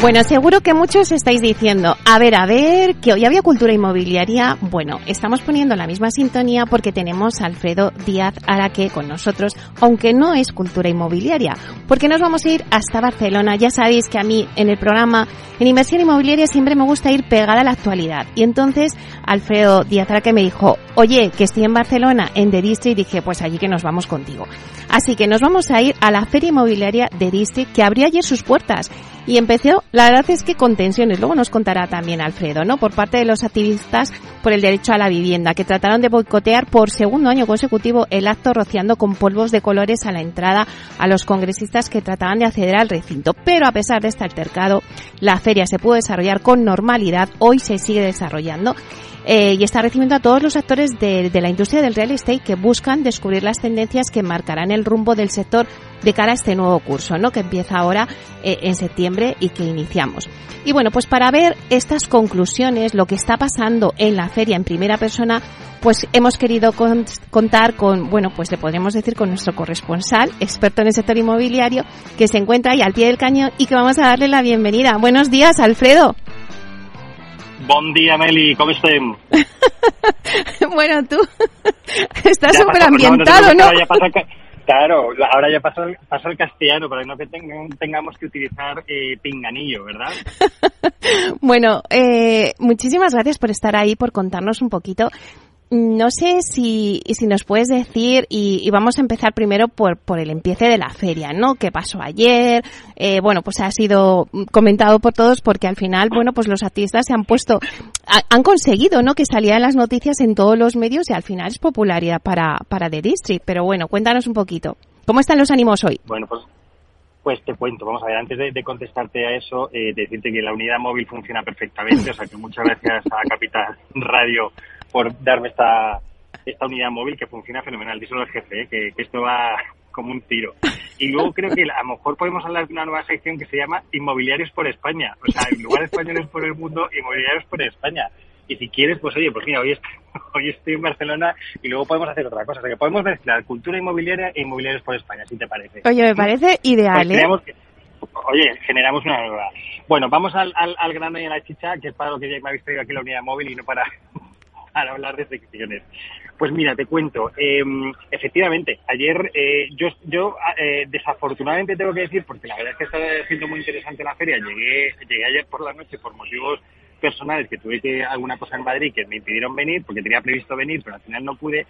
Bueno, seguro que muchos estáis diciendo, a ver, a ver, que hoy había cultura inmobiliaria. Bueno, estamos poniendo la misma sintonía porque tenemos a Alfredo Díaz Araque con nosotros, aunque no es cultura inmobiliaria, porque nos vamos a ir hasta Barcelona. Ya sabéis que a mí en el programa en inversión inmobiliaria siempre me gusta ir pegada a la actualidad. Y entonces Alfredo Díaz Araque me dijo, oye, que estoy en Barcelona, en The District, y dije, pues allí que nos vamos contigo. Así que nos vamos a ir a la feria inmobiliaria de District que abrió ayer sus puertas y empezó, la verdad es que con tensiones, luego nos contará también Alfredo, ¿no? Por parte de los activistas por el derecho a la vivienda, que trataron de boicotear por segundo año consecutivo el acto rociando con polvos de colores a la entrada a los congresistas que trataban de acceder al recinto. Pero a pesar de este altercado, la feria se pudo desarrollar con normalidad, hoy se sigue desarrollando eh, y está recibiendo a todos los actores de, la industria del real estate que buscan descubrir las tendencias que marcarán el rumbo del sector de cara a este nuevo curso, ¿no? Que empieza ahora eh, en septiembre y que iniciamos. Y bueno, pues para ver estas conclusiones, lo que está pasando en la feria en primera persona, pues hemos querido contar con, bueno, pues le podríamos decir con nuestro corresponsal, experto en el sector inmobiliario, que se encuentra ahí al pie del cañón y que vamos a darle la bienvenida. Buenos días, Alfredo. Buen día, Meli, ¿cómo estás? bueno, tú estás súper ambientado, ¿no? claro, ahora ya pasó, el castellano para que no tengamos que utilizar eh, pinganillo, ¿verdad? bueno, eh, muchísimas gracias por estar ahí, por contarnos un poquito no sé si, si nos puedes decir, y, vamos a empezar primero por, por el empiece de la feria, ¿no? ¿Qué pasó ayer? Eh, bueno, pues ha sido comentado por todos porque al final, bueno, pues los artistas se han puesto, han conseguido, ¿no? Que salieran las noticias en todos los medios y al final es popularidad para, para The District. Pero bueno, cuéntanos un poquito. ¿Cómo están los ánimos hoy? Bueno, pues pues te cuento, vamos a ver, antes de, contestarte a eso, eh, decirte que la unidad móvil funciona perfectamente, o sea que muchas gracias a Capital Radio por darme esta, esta unidad móvil que funciona fenomenal. Díselo al jefe, ¿eh? que, esto va como un tiro. Y luego creo que a lo mejor podemos hablar de una nueva sección que se llama Inmobiliarios por España. O sea, en lugar de españoles por el mundo, Inmobiliarios por España. Y si quieres, pues oye, pues mira, hoy, hoy estoy en Barcelona y luego podemos hacer otra cosa. O sea, que podemos mezclar cultura inmobiliaria e inmobiliarios por España, si te parece. Oye, me parece ideal, pues ¿eh? oye, generamos una nueva. Bueno, vamos al, al, al, grano y a la chicha, que es para lo que ya me habéis traído aquí la unidad móvil y no para, para hablar de secciones. Pues mira, te cuento. Em, efectivamente, ayer eh, yo, yo eh, desafortunadamente tengo que decir, porque la verdad es que está siendo muy interesante la feria, llegué, llegué ayer por la noche por motivos personales que tuve que alguna cosa en Madrid que me impidieron venir porque tenía previsto venir pero al final no pude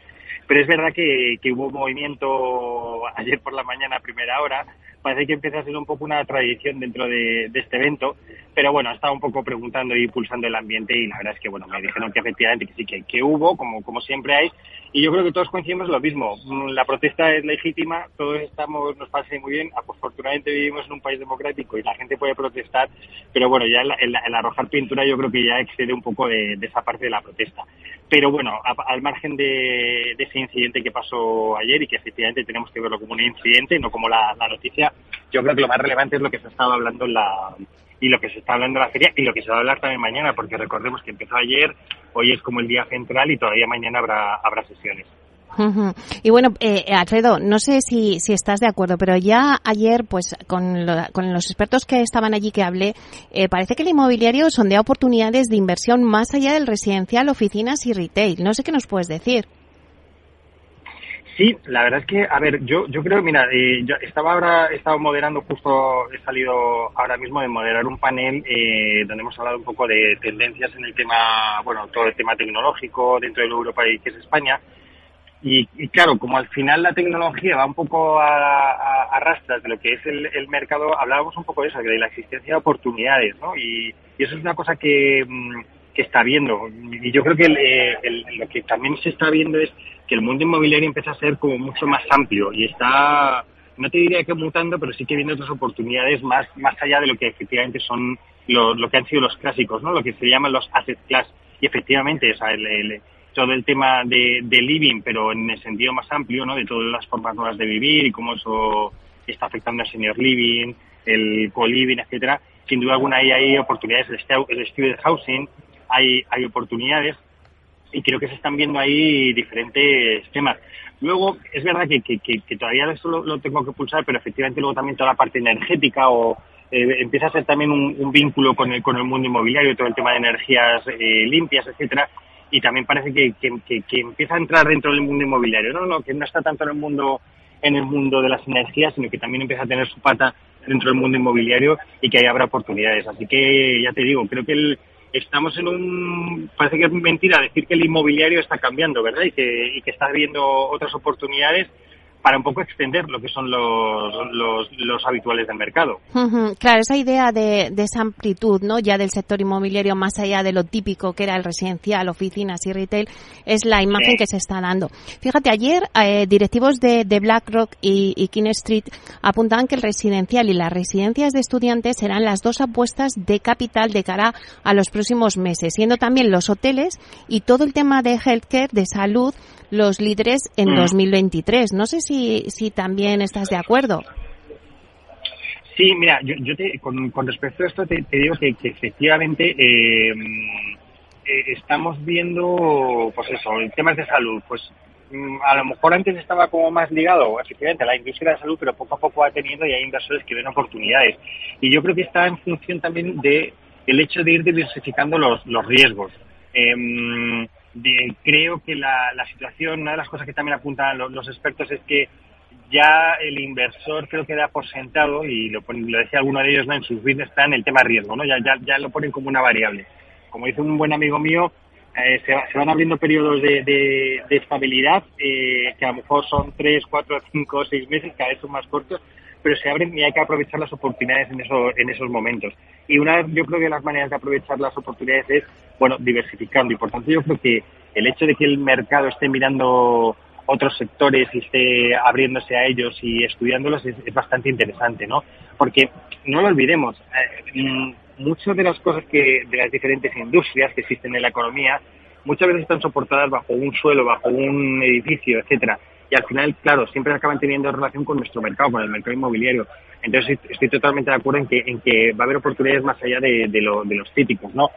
pero es verdad que, que hubo movimiento ayer por la mañana a primera hora parece que empieza a ser un poco una tradición dentro de, este evento, pero bueno, estaba un poco preguntando y pulsando el ambiente y la verdad es que bueno, me dijeron que efectivamente sí, que, que hubo, como, como siempre hay, y yo creo que todos coincidimos lo mismo. Mm, la protesta es legítima, todos estamos, nos parece muy bien, afortunadamente vivimos en un país democrático y la gente puede protestar, pero bueno, ya el, arrojar pintura yo creo que ya excede un poco de, esa parte de la protesta. Pero bueno, al margen de, ese incidente que pasó ayer y que efectivamente tenemos que verlo como un incidente, no como la, noticia, yo creo que lo más relevante es lo que se ha estado hablando en la y lo que se está hablando en la feria y lo que se va a hablar también mañana, porque recordemos que empezó ayer, hoy es como el día central y todavía mañana habrá, habrá sesiones. Y bueno, eh, Alfredo, no sé si, si estás de acuerdo, pero ya ayer, pues con, con los expertos que estaban allí que hablé, eh, parece que el inmobiliario sondea oportunidades de inversión más allá del residencial, oficinas y retail. No sé qué nos puedes decir. Sí, la verdad es que, a ver, yo, yo creo, mira, eh, yo estaba ahora, he estado moderando justo, he salido ahora mismo de moderar un panel eh, donde hemos hablado un poco de tendencias en el tema, bueno, todo el tema tecnológico dentro de Europa y que es España. Y, claro, como al final la tecnología va un poco a, a, rastras de lo que es el, mercado, hablábamos un poco de eso, de la existencia de oportunidades, ¿no? Y, eso es una cosa que, mm, que está viendo. Y yo creo que lo que también se está viendo es que el mundo inmobiliario empieza a ser como mucho más amplio y está, no te diría que mutando, pero sí que viendo otras oportunidades más, más allá de lo que efectivamente son lo, lo que han sido los clásicos, ¿no? Lo que se llaman los asset class. Y efectivamente, o el, todo el tema de, de, living, pero en el sentido más amplio, ¿no? De todas las formas nuevas de vivir y cómo eso está afectando al senior living, el co-living, etcétera. Sin duda alguna ahí hay oportunidades, el student housing, hay, hay oportunidades y creo que se están viendo ahí diferentes temas. Luego, es verdad que, que, que, todavía eso lo, tengo que pulsar, pero efectivamente luego también toda la parte energética o eh, empieza a ser también un, vínculo con el, con el mundo inmobiliario, todo el tema de energías eh, limpias, etcétera, y también parece que, que, empieza a entrar dentro del mundo inmobiliario, no, no, que no está tanto en el mundo en el mundo de las energías, sino que también empieza a tener su pata dentro del mundo inmobiliario y que ahí habrá oportunidades. Así que ya te digo, creo que el, estamos en un parece que es mentira decir que el inmobiliario está cambiando, ¿verdad? Y que, y que está habiendo otras oportunidades para un poco extender lo que son los, los, habituales del mercado. Claro, esa idea de, esa amplitud, ¿no? Ya del sector inmobiliario más allá de lo típico que era el residencial, oficinas y retail, es la imagen que se está dando. Fíjate, ayer eh, directivos de, BlackRock y, y King Street apuntaban que el residencial y las residencias de estudiantes serán las dos apuestas de capital de cara a los próximos meses, siendo también los hoteles y todo el tema de healthcare, de salud, los líderes en 2023. Mm. No sé si, si también estás de acuerdo. Sí, mira, yo, yo te, con, con, respecto a esto te, digo que, efectivamente eh, eh, estamos viendo, pues eso, temas de salud, pues mm, a lo mejor antes estaba como más ligado efectivamente a la industria de salud, pero poco a poco va teniendo y hay inversores que ven oportunidades. Y yo creo que está en función también de el hecho de ir diversificando los, los riesgos. Eh, creo que la, situación, una de las cosas que también apuntan los, expertos es que ya el inversor creo que da por sentado, y lo, lo decía alguno de ellos ¿no? en sus business plan, el tema riesgo, ¿no? Ya, ya, ya lo ponen como una variable. Como dice un buen amigo mío, eh, se, se, van abriendo periodos de, de, estabilidad eh, que a lo mejor son 3, 4, 5, 6 meses, cada vez son más cortos, pero se abren y hay que aprovechar las oportunidades en, eso, en esos momentos. Y una, yo creo que las maneras de aprovechar las oportunidades es, bueno, diversificando. Y por tanto yo creo que el hecho de que el mercado esté mirando otros sectores y esté abriéndose a ellos y estudiándolos es, bastante interesante, ¿no? Porque no lo olvidemos, eh, mm, muchas de las cosas que, de las diferentes industrias que existen en la economía, muchas veces están soportadas bajo un suelo, bajo un edificio, etcétera y al final, claro, siempre acaban teniendo relación con nuestro mercado, con el mercado inmobiliario. Entonces estoy totalmente de acuerdo en que, en que va a haber oportunidades más allá de, de, lo, de los típicos, ¿no?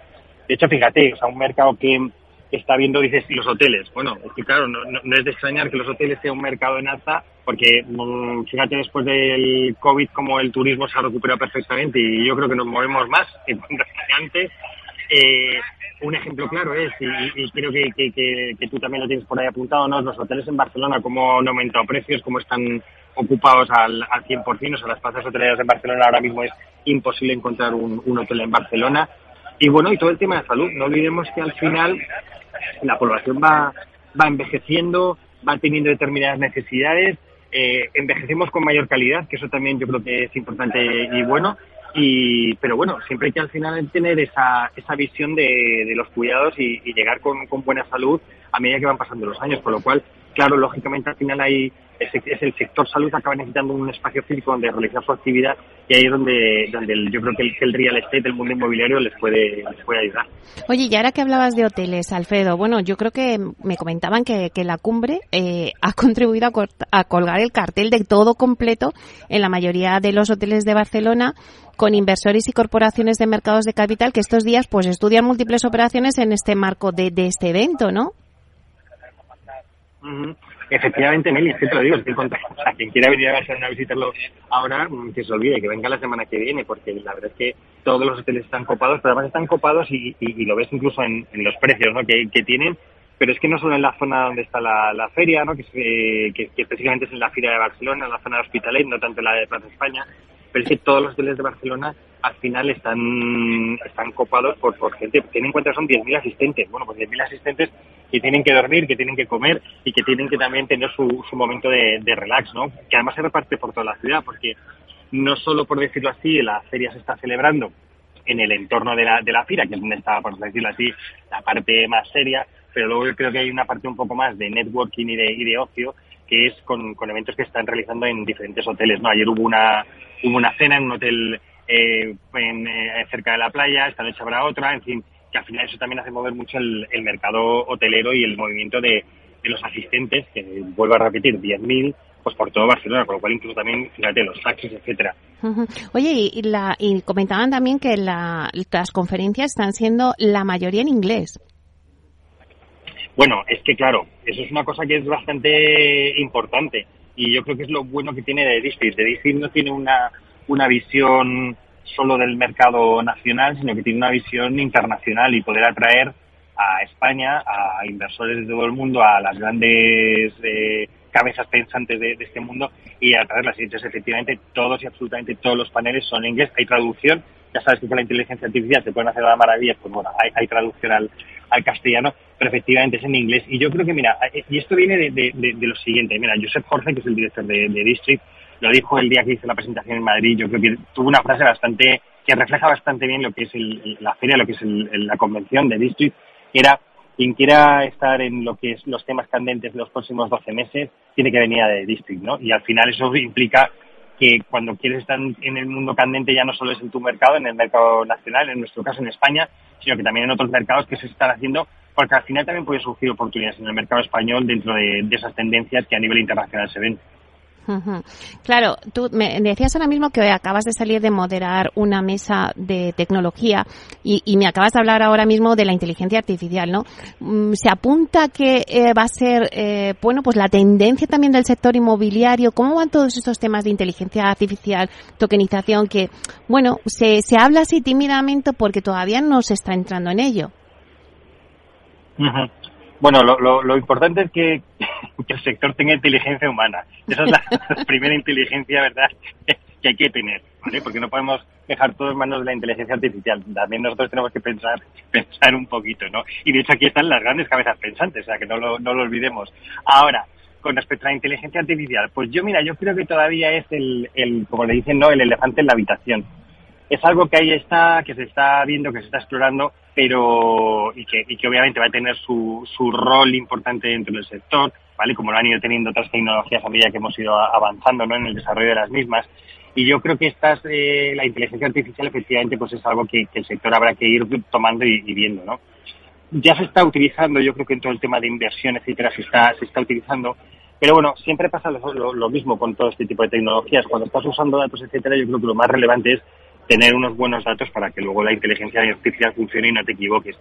De hecho, fíjate, o sea, un mercado que está viendo, dices, los hoteles. Bueno, es que claro, no, no, es de extrañar que los hoteles sea un mercado en alza, porque mm, fíjate después del COVID como el turismo se ha recuperado perfectamente y yo creo que nos movemos más que antes. Eh, un ejemplo claro es, y, creo que, que, tú también lo tienes por ahí apuntado, ¿no? los hoteles en Barcelona, cómo han aumentado precios, cómo están ocupados al, al 100%, o sea, las plazas hoteleras en Barcelona ahora mismo es imposible encontrar un, un hotel en Barcelona. Y bueno, y todo el tema de salud, no olvidemos que al final la población va, va envejeciendo, va teniendo determinadas necesidades, eh, envejecemos con mayor calidad, que eso también yo creo que es importante y bueno, y, pero bueno, siempre hay que al final tener esa, esa visión de, de los cuidados y, llegar con, con, buena salud a medida que van pasando los años. Con lo cual, claro, lógicamente al final hay, es, el sector salud acaba necesitando un espacio físico donde realizar su actividad y ahí es donde, donde yo creo que el, el, real estate, el mundo inmobiliario les puede, les puede ayudar. Oye, y ahora que hablabas de hoteles, Alfredo, bueno, yo creo que me comentaban que, que la cumbre eh, ha contribuido a, a colgar el cartel de todo completo en la mayoría de los hoteles de Barcelona con inversores y corporaciones de mercados de capital que estos días pues estudian múltiples operaciones en este marco de este evento, ¿no? Efectivamente, Meli, es que te lo digo, estoy contento. O sea, quien quiera venir a Barcelona a visitarlo ahora, mm, que se olvide, que venga la semana que viene, porque la verdad es que todos los hoteles están copados, pero además están copados y, y, lo ves incluso en, los precios ¿no? que, tienen, pero es que no solo en la zona donde está la, feria, ¿no? que, que, que, precisamente es en la Feria de Barcelona, en la zona de Hospitalet, no tanto en la de Plaza España, pero es que todos los hoteles de Barcelona al final están, están copados por, por gente. Ten en cuenta son 10.000 asistentes. Bueno, pues 10.000 asistentes que tienen que dormir, que tienen que comer y que tienen que también tener su, su momento de, de relax, ¿no? Que además se reparte por toda la ciudad, porque no solo por decirlo así, la feria se está celebrando en el entorno de la, de la fira, que es donde está, por decirlo así, la parte más seria, pero luego creo que hay una parte un poco más de networking y de, y de ocio, que es con, con eventos que están realizando en diferentes hoteles, ¿no? Ayer hubo una, hubo una cena en un hotel eh, en, eh, cerca de la playa, esta noche habrá otra, en fin, que al final eso también hace mover mucho el, mercado hotelero y el movimiento de, los asistentes, que vuelvo a repetir, 10.000, pues por todo Barcelona, con lo cual incluso también, fíjate, los taxis, etcétera. Oye, y, la, y comentaban también que las conferencias están siendo la mayoría en inglés. Bueno, es que claro, eso es una cosa que es bastante importante y yo creo que es lo bueno que tiene de District. De District no tiene una, una visión solo del mercado nacional, sino que tiene una visión internacional y poder atraer a España, a inversores de todo el mundo, a las grandes eh, cabezas pensantes de, este mundo y atraerlas. Y entonces, efectivamente, todos y absolutamente todos los paneles son en inglés. Hay traducción. Ya sabes que con la inteligencia artificial se pueden hacer las maravillas, pues bueno, hay, traducción al, al, castellano, pero efectivamente es en inglés. Y yo creo que, mira, eh, y esto viene de, lo siguiente. Mira, Josep Jorge, que es el director de District, lo dijo el día que hice la presentación en Madrid, yo creo que tuvo una frase bastante, que refleja bastante bien lo que es la feria, lo que es la convención de District, que era quien quiera estar en lo que es los temas candentes de los próximos 12 meses, tiene que venir a de District, ¿no? Y al final eso implica que cuando quieres estar en el mundo candente ya no solo es en tu mercado, en el mercado nacional, en nuestro caso en España, sino que también en otros mercados que se están haciendo, porque al final también puede surgir oportunidades en el mercado español dentro de esas tendencias que a nivel internacional se ven. Claro, tú me decías ahora mismo que acabas de salir de moderar una mesa de tecnología y, me acabas de hablar ahora mismo de la inteligencia artificial, ¿no? Mm, se apunta que eh, va a ser, eh, bueno, pues la tendencia también del sector inmobiliario. ¿Cómo van todos estos temas de inteligencia artificial, tokenización, que, bueno, se, se habla así tímidamente porque todavía no se está entrando en ello? Bueno, lo, lo, importante es que, el sector tenga inteligencia humana. Esa es la, primera inteligencia, ¿verdad?, que hay que tener, ¿vale? Porque no podemos dejar todo en manos de la inteligencia artificial. También nosotros tenemos que pensar, pensar un poquito, ¿no? Y de hecho aquí están las grandes cabezas pensantes, o sea, que no lo, no lo olvidemos. Ahora, con respecto a la inteligencia artificial, pues yo, mira, yo creo que todavía es el, el como le dicen, ¿no?, el elefante en la habitación es algo que ahí está, que se está viendo, que se está explorando, pero y que, y que obviamente va a tener su, su rol importante dentro del sector, ¿vale? Como lo han ido teniendo otras tecnologías a medida que hemos ido avanzando ¿no? en el desarrollo de las mismas. Y yo creo que estas, eh, la inteligencia artificial efectivamente pues es algo que, el sector habrá que ir tomando y, viendo, ¿no? Ya se está utilizando, yo creo que en todo el tema de inversión, etcétera, se está, se está utilizando, pero bueno, siempre pasa lo, lo, mismo con todo este tipo de tecnologías. Cuando estás usando datos, etcétera, yo creo que lo más relevante es tener unos buenos datos para que luego la inteligencia artificial funcione y no te equivoques.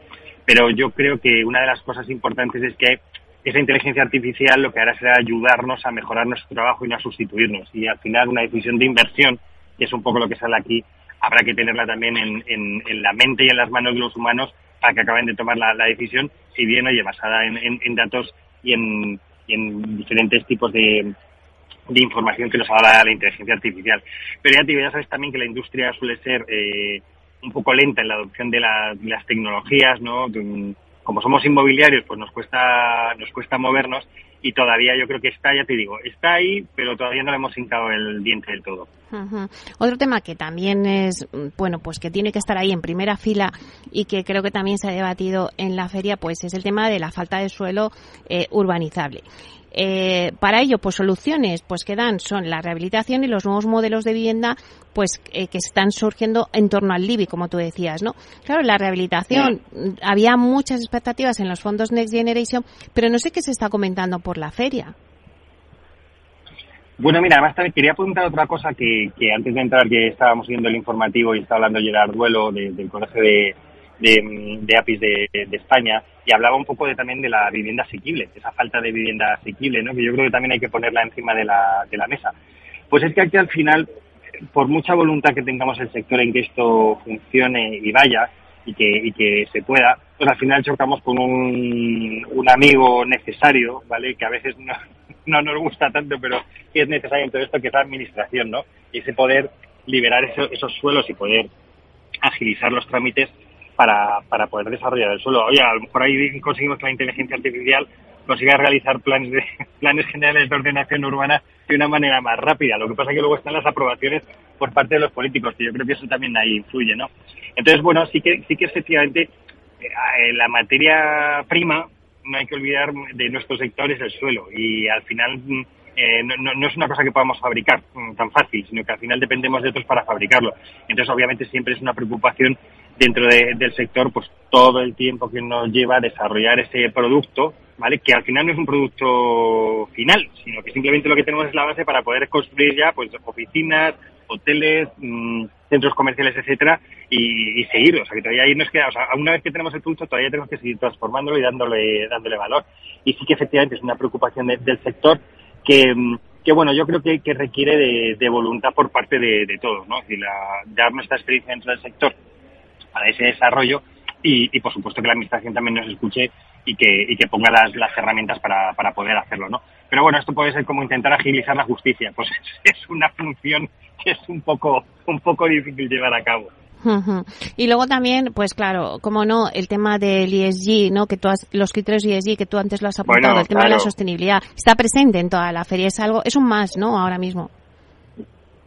Pero yo creo que una de las cosas importantes es que esa inteligencia artificial lo que hará será ayudarnos a mejorar nuestro trabajo y no a sustituirnos. Y al final una decisión de inversión, que es un poco lo que sale aquí, habrá que tenerla también en, en, la mente y en las manos de los humanos para que acaben de tomar la, decisión, si bien oye basada en, en datos y en, y en diferentes tipos de, de información que nos da la, inteligencia artificial. Pero ya, te, ya sabes también que la industria suele ser eh, un poco lenta en la adopción de, las tecnologías, ¿no? Como somos inmobiliarios, pues nos cuesta, nos cuesta movernos y todavía yo creo que está, ya te digo, está ahí, pero todavía no le hemos hincado el diente del todo. Otro tema que también es, bueno, pues que tiene que estar ahí en primera fila y que creo que también se ha debatido en la feria, pues es el tema de la falta de suelo eh, urbanizable. Eh, para ello, pues soluciones pues que dan son la rehabilitación y los nuevos modelos de vivienda pues eh, que están surgiendo en torno al LIBI, como tú decías, ¿no? Claro, la rehabilitación, había muchas expectativas en los fondos Next Generation, pero no sé qué se está comentando por la feria. Bueno, mira, además también quería preguntar otra cosa que, antes de entrar, que estábamos viendo el informativo y estaba hablando Gerard Duelo del Colegio de, de, APIs de, España y hablaba un poco de, también de la vivienda asequible, esa falta de vivienda asequible, ¿no? que yo creo que también hay que ponerla encima de la, de la mesa. Pues es que aquí al final, por mucha voluntad que tengamos el sector en que esto funcione y vaya y que, y que se pueda, pues al final chocamos con un, un amigo necesario, ¿vale? Que a veces no, no nos gusta tanto, pero es necesario en todo esto, que es la administración, ¿no? Y ese poder liberar esos suelos y poder agilizar los trámites para, para poder desarrollar el suelo. Oye, a lo mejor ahí conseguimos que la inteligencia artificial consiga realizar planes de, planes generales de ordenación urbana de una manera más rápida. Lo que pasa es que luego están las aprobaciones por parte de los políticos, que yo creo que eso también ahí influye, ¿no? Entonces, bueno, sí que, sí que efectivamente eh, la materia prima no hay que olvidar de nuestros sectores el suelo y al final eh, no, no, es una cosa que podamos fabricar mm, tan fácil, sino que al final dependemos de otros para fabricarlo. Entonces, obviamente, siempre es una preocupación dentro del sector, pues todo el tiempo que nos lleva a desarrollar ese producto, ¿vale? Que al final no es un producto final, sino que simplemente lo que tenemos es la base para poder construir ya, pues, oficinas, hoteles, mm, centros comerciales, etcétera, y, seguir. O sea, que todavía ahí nos queda, o sea, una vez que tenemos el producto, todavía tenemos que seguir transformándolo y dándole, dándole valor. Y sí que efectivamente es una preocupación del sector que, mm, que bueno, yo creo que, requiere de, voluntad por parte de, todos, ¿no? Dar nuestra experiencia dentro del sector para ese desarrollo y, por supuesto que la administración también nos escuche y que, y que ponga las, las herramientas para, para poder hacerlo, ¿no? Pero bueno, esto puede ser como intentar agilizar la justicia, pues es una función que es un poco, un poco difícil llevar a cabo. Y luego también, pues claro, como no, el tema del ESG, ¿no? Que tú los criterios ESG que tú antes lo has apuntado, el tema de la sostenibilidad, está presente en toda la feria, es algo, es un más, ¿no? Ahora mismo.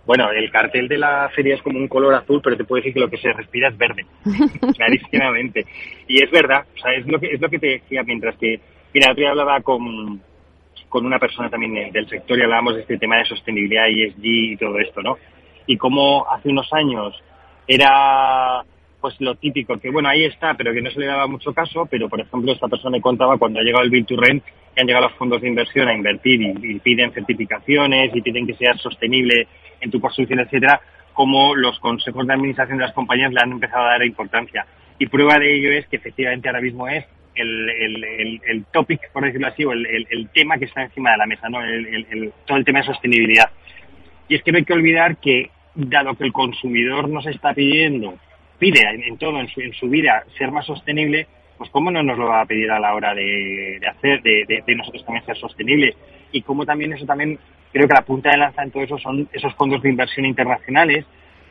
Bueno, el cartel de la feria es como un color azul, pero te puedo decir que lo que se respira es verde, clarísimamente. Y es verdad, o sea, es lo que, es lo que te decía mientras que, mira, otro día hablaba con, con una persona también del sector y hablábamos de este tema de sostenibilidad, ESG y todo esto, ¿no? Y cómo hace unos años era pues lo típico, que bueno, ahí está, pero que no se le daba mucho caso, pero por ejemplo esta persona me contaba cuando ha llegado el Bill to Rent, que han llegado los fondos de inversión a invertir y, piden certificaciones y piden que sea sostenible en tu construcción, etcétera, como los consejos de administración de las compañías le han empezado a dar importancia. Y prueba de ello es que efectivamente ahora mismo es el, el, el, topic, por decirlo así, o el, el, tema que está encima de la mesa, ¿no? todo el tema de sostenibilidad. Y es que no hay que olvidar que dado que el consumidor nos está pidiendo, pide en, todo, en su, vida, ser más sostenible, pues cómo no nos lo va a pedir a la hora de, hacer, de, nosotros también ser sostenibles. Y cómo también eso también, creo que la punta de lanza en todo eso son esos fondos de inversión internacionales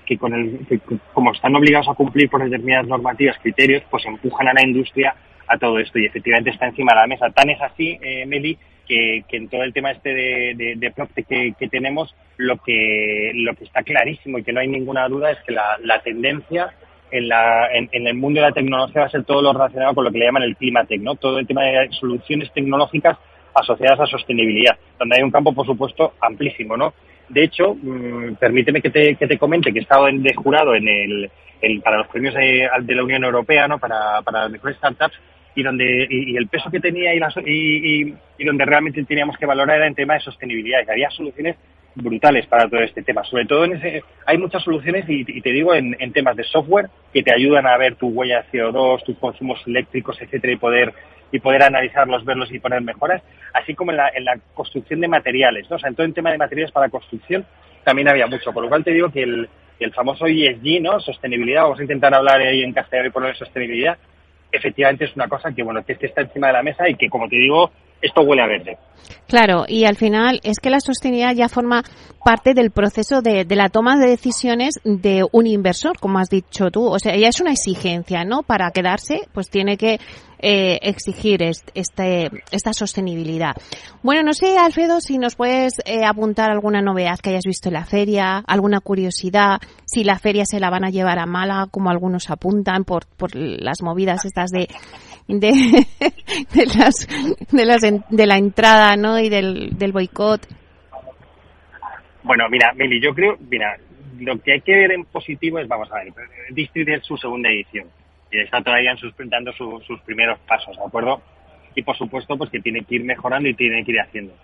que, con el, como están obligados a cumplir por determinadas normativas, criterios, pues empujan a la industria a todo esto y efectivamente está encima de la mesa. Tan es así, eh, Meli, que, en todo el tema este de, de, de que, tenemos, lo que, lo que está clarísimo y que no hay ninguna duda es que la tendencia en, la, en, el mundo de la tecnología va a ser todo lo relacionado con lo que le llaman el climatec, ¿no? Todo el tema de soluciones tecnológicas asociadas a sostenibilidad, donde hay un campo, por supuesto, amplísimo, ¿no? De hecho, mm, permíteme que te, que te comente que he estado de jurado en el, para los premios de, de, la Unión Europea, ¿no? Para, para las mejores startups, y donde y, el peso que tenía y, y, y, donde realmente teníamos que valorar era en tema de sostenibilidad que había soluciones brutales para todo este tema. Sobre todo en ese, hay muchas soluciones y, te digo en, en, temas de software que te ayudan a ver tu huella de CO2, tus consumos eléctricos, etcétera, y poder y poder analizarlos, verlos y poner mejoras, así como en la, en la construcción de materiales. ¿no? O sea, en todo el tema de materiales para construcción también había mucho. Por lo cual te digo que el, el famoso ESG, ¿no? Sostenibilidad, vamos a intentar hablar ahí en castellano y poner sostenibilidad, efectivamente es una cosa que, bueno, que está encima de la mesa y que, como te digo, esto huele a verde. Claro, y al final es que la sostenibilidad ya forma parte del proceso de, de, la toma de decisiones de un inversor, como has dicho tú. O sea, ya es una exigencia, ¿no? Para quedarse, pues tiene que eh, exigir este, esta sostenibilidad. Bueno, no sé, Alfredo, si nos puedes eh, apuntar alguna novedad que hayas visto en la feria, alguna curiosidad, si la feria se la van a llevar a mala, como algunos apuntan, por, por las movidas estas de de, las de las de la entrada no y del, del boicot. Bueno mira Meli yo creo mira lo que hay que ver en positivo es vamos a ver District es su segunda edición y está todavía dando sus primeros pasos, ¿de acuerdo? Y por supuesto, pues que tiene que ir mejorando y tiene que ir haciendo.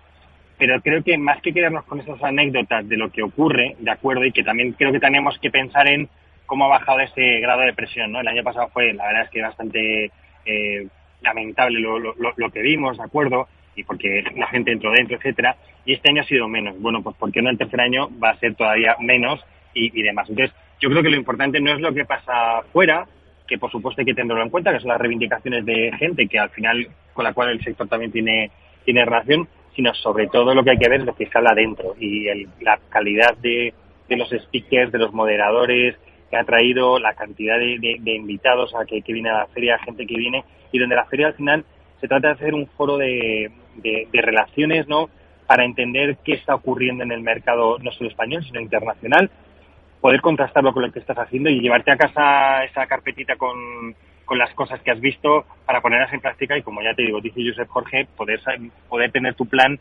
Pero creo que más que quedarnos con esas anécdotas de lo que ocurre, ¿de acuerdo? Y que también creo que tenemos que pensar en cómo ha bajado ese grado de presión, ¿no? El año pasado fue, la verdad es que bastante eh, lamentable lo, lo, lo, que vimos, ¿de acuerdo? Y porque la gente entró dentro, etcétera. Y este año ha sido menos. Bueno, pues porque no el tercer año va a ser todavía menos y, y demás. Entonces, yo creo que lo importante no es lo que pasa fuera, que por supuesto hay que tenerlo en cuenta, que son las reivindicaciones de gente que al final con la cual el sector también tiene, tiene relación, sino sobre todo lo que hay que ver es lo que sale adentro y la calidad de, de, los speakers, de los moderadores que ha traído, la cantidad de, de, invitados a que, que, viene a la feria, gente que viene, y donde la feria al final se trata de hacer un foro de, de relaciones, ¿no? Para entender qué está ocurriendo en el mercado, no solo español, sino internacional, poder contrastarlo con lo que estás haciendo y llevarte a casa esa carpetita con, con las cosas que has visto para ponerlas en práctica y como ya te digo, dice Josep Jorge, poder, poder tener tu plan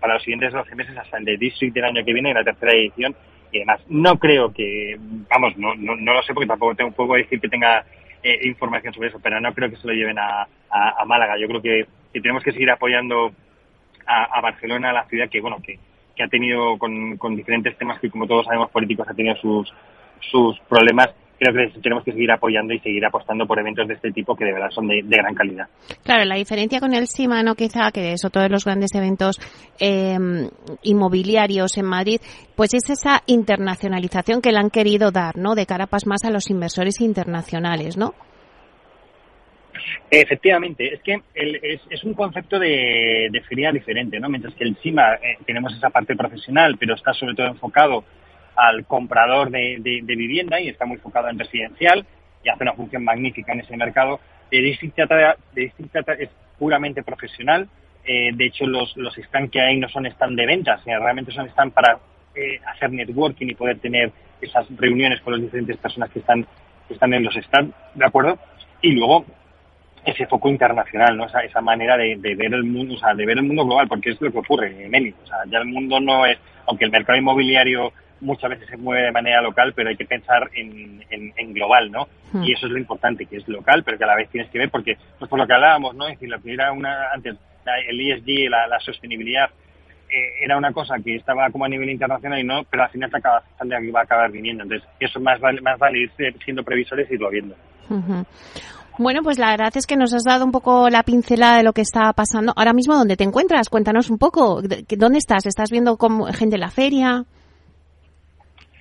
para los siguientes 12 meses hasta el de District del año que viene, la tercera edición, y demás. No creo que, vamos, no, no, no lo sé porque tampoco tengo, puedo decir que tenga eh, información sobre eso, pero no creo que se lo lleven a, a, Málaga. Yo creo que, tenemos que seguir apoyando a, a Barcelona, la ciudad que, bueno, que, que ha tenido con, diferentes temas que, como todos sabemos, políticos ha tenido sus, sus problemas creo que tenemos que seguir apoyando y seguir apostando por eventos de este tipo que de verdad son de, gran calidad. Claro, la diferencia con el SIMA, ¿no? quizá, que es otro de los grandes eventos em, inmobiliarios en Madrid, pues es esa internacionalización que le han querido dar, ¿no? De cara más a los inversores internacionales, ¿no? Efectivamente, es que es, un concepto de, feria diferente, ¿no? Mientras que el SIMA eh, tenemos esa parte profesional, pero está sobre todo enfocado al comprador de, vivienda y está muy enfocado en residencial y hace una función magnífica en ese mercado. De District es puramente profesional. Eh, de hecho, los, stands que hay no son stand de ventas, realmente son stand para eh, hacer networking y poder tener esas reuniones con las diferentes personas que están, que están en los stands, ¿de acuerdo? Y luego ese foco internacional, ¿no? Esa, esa manera de, ver el mundo, o sea, de ver el mundo global, porque es lo que ocurre, Meli. O sea, ya el mundo no es, aunque el mercado inmobiliario muchas veces se mueve de manera local, pero hay que pensar en, en, global, ¿no? Hmm. Y eso es lo importante, que es local, pero que a la vez tienes que ver, porque, pues por lo que hablábamos, ¿no? Es decir, la primera, una, antes, el ESG, la, la sostenibilidad, eh, era una cosa que estaba como a nivel internacional y no, pero al final se acaba, va a acabar viniendo. Entonces, eso más vale, más vale ir siendo previsores y irlo viendo. Bueno, pues la verdad es que nos has dado un poco la pincelada de lo que está pasando. Ahora mismo, ¿dónde te encuentras? Cuéntanos un poco. ¿Dónde estás? ¿Estás viendo como gente en la feria?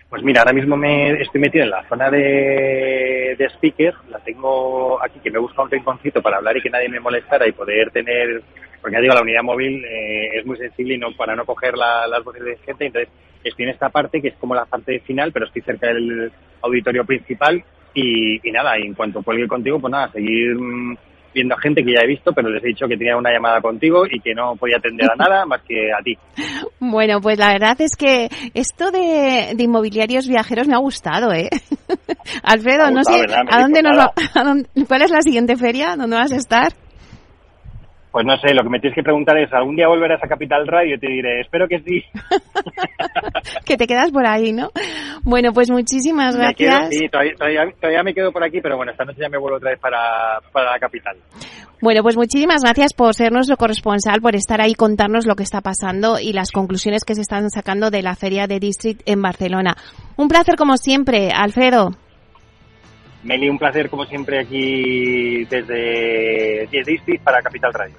Pues mira, ahora mismo me estoy metido en la zona de, de speaker, la tengo aquí, que me busca un rinconcito para hablar y que nadie me molestara y poder tener, porque ya digo, la unidad móvil eh, es muy sensible y no para no coger las voces de gente, entonces estoy en esta parte que es como la parte final, pero estoy cerca del auditorio principal y, y nada, y en cuanto cuelgue contigo, pues nada, seguir mm, viendo a gente que ya he visto, pero les he dicho que tenía una llamada contigo y que no podía atender a nada más que a ti. Bueno, pues la verdad es que esto de, inmobiliarios viajeros me ha gustado, ¿eh? Alfredo, no sé, ¿a dónde nos va, ¿cuál es la siguiente feria? ¿Dónde vas a estar? Pues no sé, lo que me tienes que preguntar es, ¿algún día volverás a Capital Radio? Te diré, espero que sí. que te quedas por ahí, ¿no? Bueno, pues muchísimas gracias. sí, todavía, me quedo por aquí, pero bueno, esta noche ya me vuelvo otra vez para, para la capital. Bueno, pues muchísimas gracias por ser nuestro corresponsal, por estar ahí, contarnos lo que está pasando y las conclusiones que se están sacando de la Feria de District en Barcelona. Un placer como siempre, Alfredo. Meli, un placer como siempre aquí desde 10 District para Capital Radio.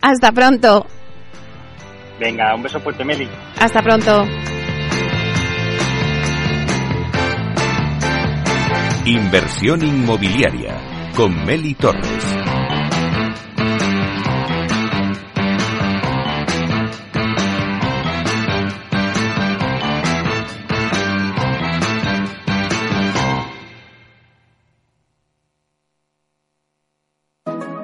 Hasta pronto. Venga, un beso fuerte, Meli. Hasta pronto. Inversión inmobiliaria con Meli Torres.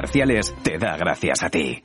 comerciales te da gracias a ti.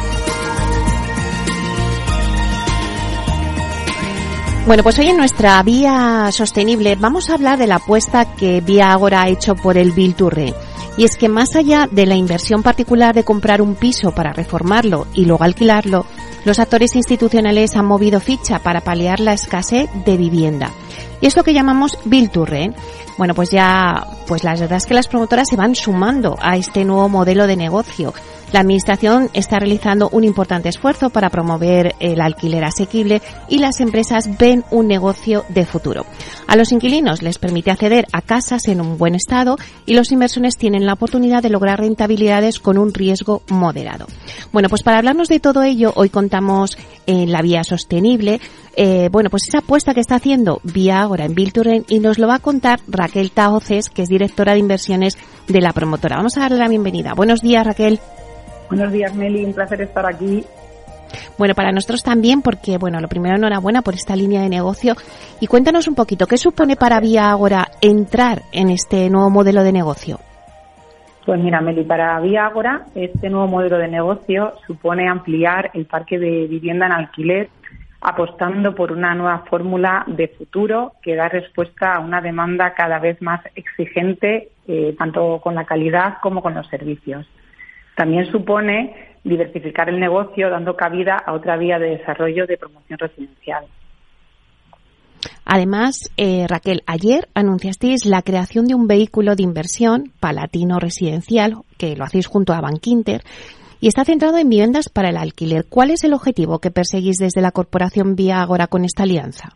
Bueno, pues hoy en nuestra vía sostenible vamos a hablar de la apuesta que Vía Ágora ha hecho por el Bill Y es que más allá de la inversión particular de comprar un piso para reformarlo y luego alquilarlo, los actores institucionales han movido ficha para paliar la escasez de vivienda. Y es lo que llamamos Bill to Bueno, pues ya, pues la verdad es que las promotoras se van sumando a este nuevo modelo de negocio la Administración está realizando un importante esfuerzo para promover el alquiler asequible y las empresas ven un negocio de futuro. A los inquilinos les permite acceder a casas en un buen estado y los inversores tienen la oportunidad de lograr rentabilidades con un riesgo moderado. Bueno, pues para hablarnos de todo ello, hoy contamos en la vía sostenible eh, bueno, pues esa apuesta que está haciendo Vía ahora en Bilturen y nos lo va a contar Raquel Taoces, que es directora de inversiones de la promotora. Vamos a darle la bienvenida. Buenos días, Raquel. Buenos días, Meli. Un placer estar aquí. Bueno, para nosotros también, porque, bueno, lo primero, enhorabuena por esta línea de negocio. Y cuéntanos un poquito, ¿qué supone para Vía Ágora entrar en este nuevo modelo de negocio? Pues mira, Meli, para Vía Ágora, este nuevo modelo de negocio supone ampliar el parque de vivienda en alquiler, apostando por una nueva fórmula de futuro que da respuesta a una demanda cada vez más exigente, eh, tanto con la calidad como con los servicios. También supone diversificar el negocio dando cabida a otra vía de desarrollo de promoción residencial. Además, eh, Raquel, ayer anunciasteis la creación de un vehículo de inversión palatino residencial, que lo hacéis junto a Bankinter, y está centrado en viviendas para el alquiler. ¿Cuál es el objetivo que perseguís desde la corporación Vía Agora con esta alianza?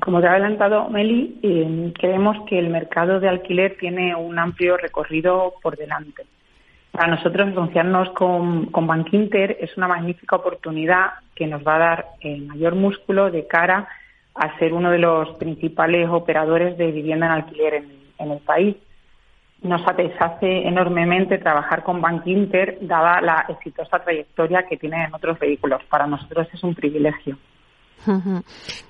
Como te ha adelantado Meli, eh, creemos que el mercado de alquiler tiene un amplio recorrido por delante. Para nosotros asociarnos con, con Bankinter es una magnífica oportunidad que nos va a dar el mayor músculo de cara a ser uno de los principales operadores de vivienda en alquiler en, el país. Nos satisface enormemente trabajar con Bankinter, dada la exitosa trayectoria que tiene en otros vehículos. Para nosotros es un privilegio.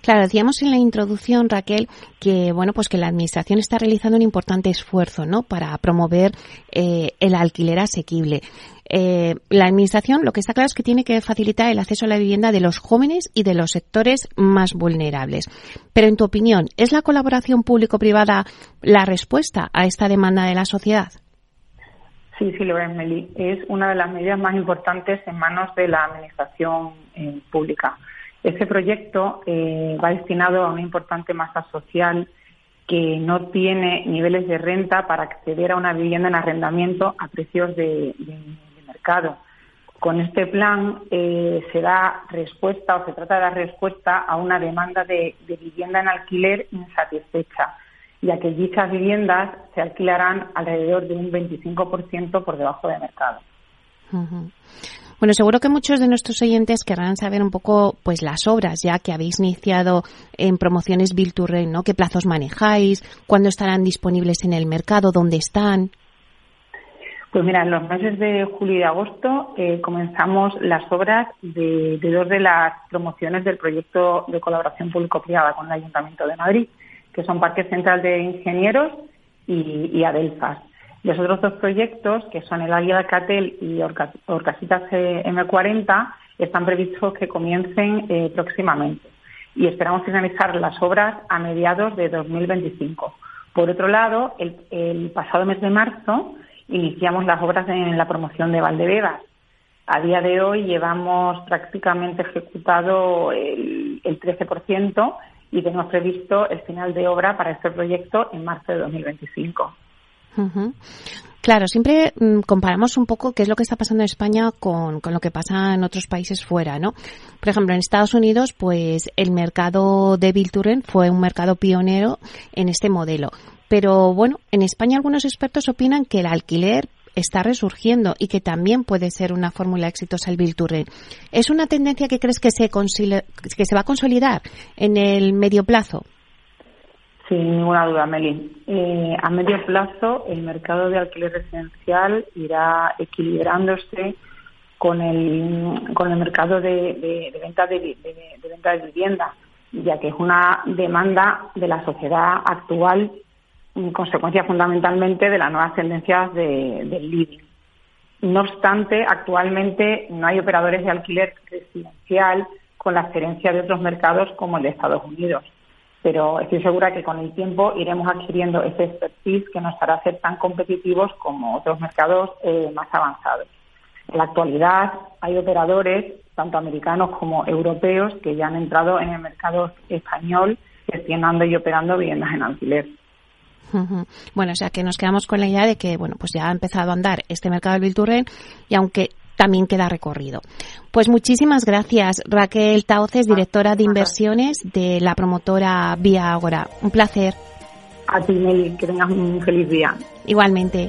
Claro, decíamos en la introducción, Raquel, que bueno, pues que la administración está realizando un importante esfuerzo, ¿no? Para promover eh, el alquiler asequible. Eh, la administración lo que está claro es que tiene que facilitar el acceso a la vivienda de los jóvenes y de los sectores más vulnerables. Pero en tu opinión, ¿es la colaboración público-privada la respuesta a esta demanda de la sociedad? Sí, sí, lo es, Meli. Es una de las medidas más importantes en manos de la administración eh, pública. Este proyecto eh, va destinado a una importante masa social que no tiene niveles de renta para acceder a una vivienda en arrendamiento a precios de, mercado. Con este plan eh, se da respuesta o se trata de dar respuesta a una demanda de, vivienda en alquiler insatisfecha, ya que dichas viviendas se alquilarán alrededor de un 25% por debajo de mercado. Bueno, seguro que muchos de nuestros oyentes querrán saber un poco, pues, las obras ya que habéis iniciado en promociones Bill to ¿no? ¿Qué plazos manejáis? ¿Cuándo estarán disponibles en el mercado? ¿Dónde están? Pues mira, en los meses de julio y agosto eh, comenzamos las obras de, dos de las promociones del proyecto de colaboración público-privada con el Ayuntamiento de Madrid, que son Parque Central de Ingenieros y, y Adelfas. Los otros dos proyectos, que son el Águila Catel y Orcasitas M40, están previstos que comiencen eh, próximamente y esperamos finalizar las obras a mediados de 2025. Por otro lado, el, pasado mes de marzo iniciamos las obras en la promoción de Valdebebas. A día de hoy llevamos prácticamente ejecutado el, el 13% y tenemos previsto el final de obra para este proyecto en marzo de 2025. Claro, siempre mm, comparamos un poco qué es lo que está pasando en España con, lo que pasa en otros países fuera, ¿no? Por ejemplo, en Estados Unidos, pues el mercado de Bilturen fue un mercado pionero en este modelo. Pero bueno, en España algunos expertos opinan que el alquiler está resurgiendo y que también puede ser una fórmula exitosa el Bill ¿Es una tendencia que crees que se, que se va a consolidar en el medio plazo? Sin ninguna duda, Meli. Eh, a medio plazo, el mercado de alquiler residencial irá equilibrándose con el, con el mercado de, venta de, venta de vivienda, ya que es una demanda de la sociedad actual, en consecuencia fundamentalmente de las nuevas tendencias del living. No obstante, actualmente no hay operadores de alquiler residencial con la experiencia de otros mercados como el de Estados Unidos pero estoy segura que con el tiempo iremos adquiriendo ese expertise que nos hará ser tan competitivos como otros mercados eh, más avanzados. En la actualidad hay operadores, tanto americanos como europeos, que ya han entrado en el mercado español gestionando y operando viviendas en alquiler. Bueno, o sea que nos quedamos con la idea de que, bueno, pues ya ha empezado a andar este mercado del Bilturren y aunque también queda recorrido. Pues muchísimas gracias, Raquel Tauces, directora de inversiones de la promotora Vía Agora. Un placer. A ti, Meli, que tengas un feliz día. Igualmente.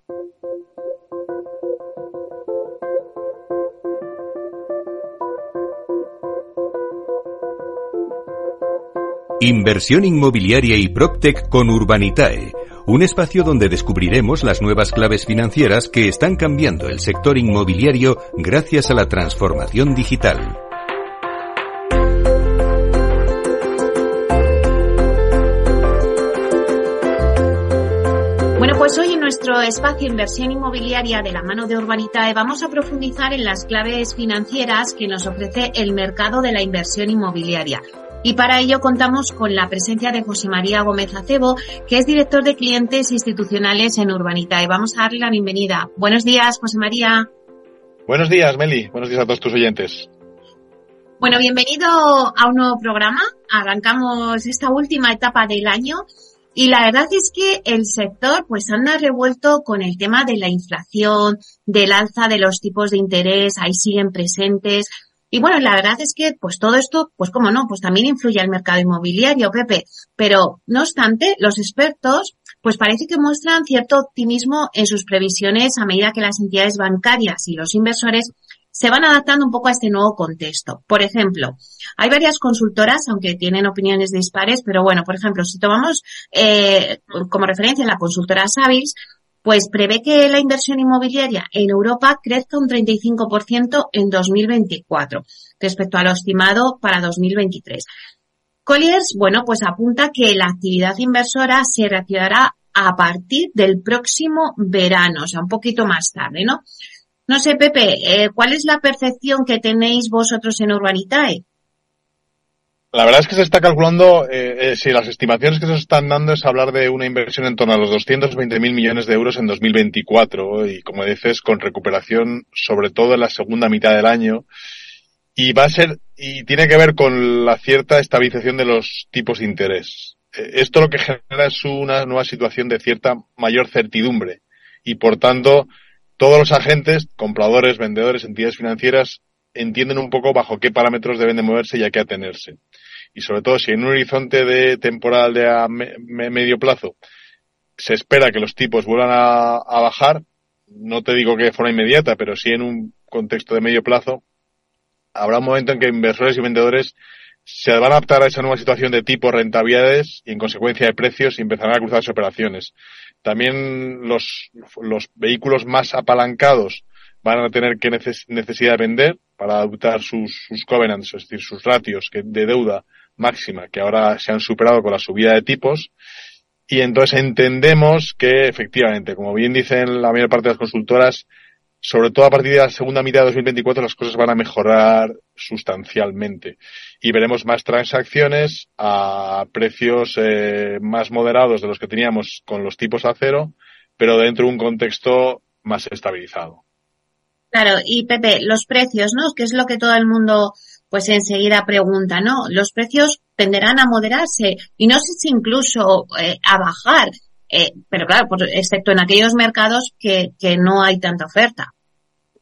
Inversión inmobiliaria y PropTech con Urbanitae, un espacio donde descubriremos las nuevas claves financieras que están cambiando el sector inmobiliario gracias a la transformación digital. Bueno, pues hoy en nuestro espacio Inversión Inmobiliaria de la mano de Urbanitae vamos a profundizar en las claves financieras que nos ofrece el mercado de la inversión inmobiliaria. Y para ello contamos con la presencia de José María Gómez Acebo, que es director de clientes institucionales en Urbanita. Y vamos a darle la bienvenida. Buenos días, José María. Buenos días, Meli. Buenos días a todos tus oyentes. Bueno, bienvenido a un nuevo programa. Arrancamos esta última etapa del año y la verdad es que el sector pues anda revuelto con el tema de la inflación, del alza de los tipos de interés, ahí siguen presentes. Y bueno, la verdad es que, pues todo esto, pues cómo no, pues también influye al mercado inmobiliario, Pepe. Pero, no obstante, los expertos, pues parece que muestran cierto optimismo en sus previsiones a medida que las entidades bancarias y los inversores se van adaptando un poco a este nuevo contexto. Por ejemplo, hay varias consultoras, aunque tienen opiniones dispares, pero bueno, por ejemplo, si tomamos eh, como referencia la consultora Savills, pues prevé que la inversión inmobiliaria en Europa crezca un 35% en 2024 respecto a lo estimado para 2023. Colliers, bueno, pues apunta que la actividad inversora se reactivará a partir del próximo verano, o sea, un poquito más tarde, ¿no? No sé, Pepe, eh, ¿cuál es la percepción que tenéis vosotros en Urbanitae? La verdad es que se está calculando, eh, eh, si las estimaciones que se están dando es hablar de una inversión en torno a los 220.000 millones de euros en 2024 y, como dices, con recuperación sobre todo en la segunda mitad del año. Y va a ser, y tiene que ver con la cierta estabilización de los tipos de interés. Eh, esto lo que genera es una nueva situación de cierta mayor certidumbre y, por tanto, todos los agentes, compradores, vendedores, entidades financieras, entienden un poco bajo qué parámetros deben de moverse y a qué atenerse. Y sobre todo si en un horizonte de temporal de a medio plazo se espera que los tipos vuelvan a, bajar, no te digo que de forma inmediata, pero sí en un contexto de medio plazo, habrá un momento en que inversores y vendedores se van a adaptar a esa nueva situación de tipo rentabilidades y en consecuencia de precios y empezarán a cruzarse operaciones. También los, los vehículos más apalancados van a tener que necesidad de vender para adoptar sus, sus covenants, es decir, sus ratios de deuda máxima, que ahora se han superado con la subida de tipos. Y entonces entendemos que efectivamente, como bien dicen la mayor parte de las consultoras, sobre todo a partir de la segunda mitad de 2024 las cosas van a mejorar sustancialmente y veremos más transacciones a precios eh, más moderados de los que teníamos con los tipos a cero, pero dentro de un contexto más estabilizado. Claro, y Pepe, los precios, ¿no? Que es lo que todo el mundo pues enseguida pregunta, ¿no? Los precios tenderán a moderarse y no sé si incluso eh, a bajar, eh, pero claro, excepto en aquellos mercados que, que no hay tanta oferta.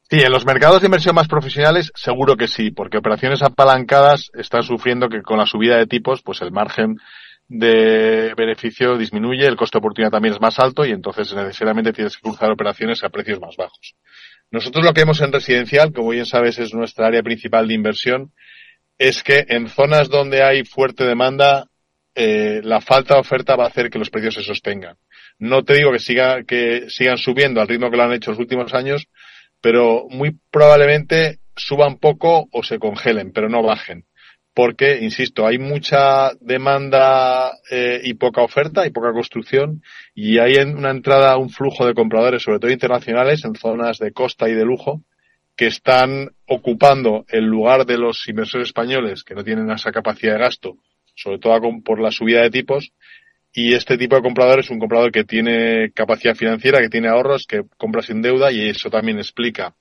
Sí, en los mercados de inversión más profesionales seguro que sí, porque operaciones apalancadas están sufriendo que con la subida de tipos, pues el margen de beneficio disminuye, el costo de oportunidad también es más alto y entonces necesariamente tienes que cruzar operaciones a precios más bajos. Nosotros lo que vemos en residencial, como bien sabes es nuestra área principal de inversión, es que en zonas donde hay fuerte demanda, eh, la falta de oferta va a hacer que los precios se sostengan. No te digo que, siga, que sigan subiendo al ritmo que lo han hecho los últimos años, pero muy probablemente suban poco o se congelen, pero no bajen. Porque, insisto, hay mucha demanda eh, y poca oferta y poca construcción y hay una entrada, un flujo de compradores, sobre todo internacionales, en zonas de costa y de lujo, que están ocupando el lugar de los inversores españoles que no tienen esa capacidad de gasto, sobre todo por la subida de tipos, y este tipo de comprador es un comprador que tiene capacidad financiera, que tiene ahorros, que compra sin deuda y eso también explica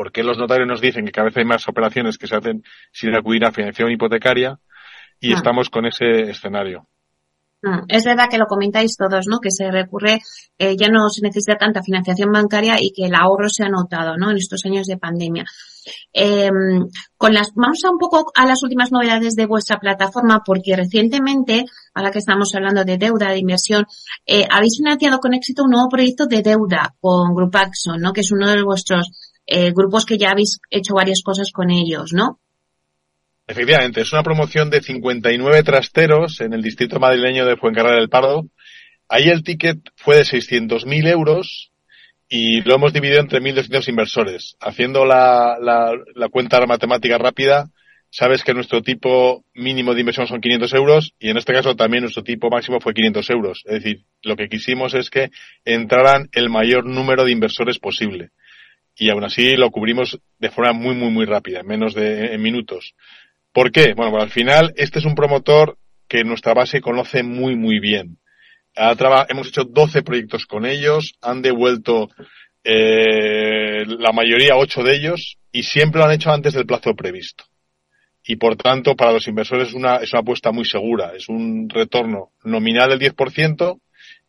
por qué los notarios nos dicen que cada vez hay más operaciones que se hacen sin acudir a financiación hipotecaria y ah. estamos con ese escenario. Mm, es verdad que lo comentáis todos, ¿no? Que se recurre, eh, ya no se necesita tanta financiación bancaria y que el ahorro se ha notado, ¿no? En estos años de pandemia. Eh, con las, vamos a un poco a las últimas novedades de vuestra plataforma, porque recientemente, ahora que estamos hablando de deuda, de inversión, eh, habéis financiado con éxito un nuevo proyecto de deuda con Grupaxon, ¿no? Que es uno de vuestros eh, grupos que ya habéis hecho varias cosas con ellos, ¿no? Efectivamente, es una promoción de 59 trasteros en el distrito madrileño de Fuencarral del Pardo. Ahí el ticket fue de 600.000 euros y lo hemos dividido entre 1.200 inversores. Haciendo la, la, la cuenta matemática rápida, sabes que nuestro tipo mínimo de inversión son 500 euros y en este caso también nuestro tipo máximo fue 500 euros. Es decir, lo que quisimos es que entraran el mayor número de inversores posible. Y aún así lo cubrimos de forma muy, muy, muy rápida, en menos de en minutos. ¿Por qué? Bueno, pues al final este es un promotor que nuestra base conoce muy, muy bien. hemos hecho 12 proyectos con ellos, han devuelto eh, la mayoría, 8 de ellos, y siempre lo han hecho antes del plazo previsto. Y por tanto, para los inversores es una, es una apuesta muy segura. Es un retorno nominal del 10%,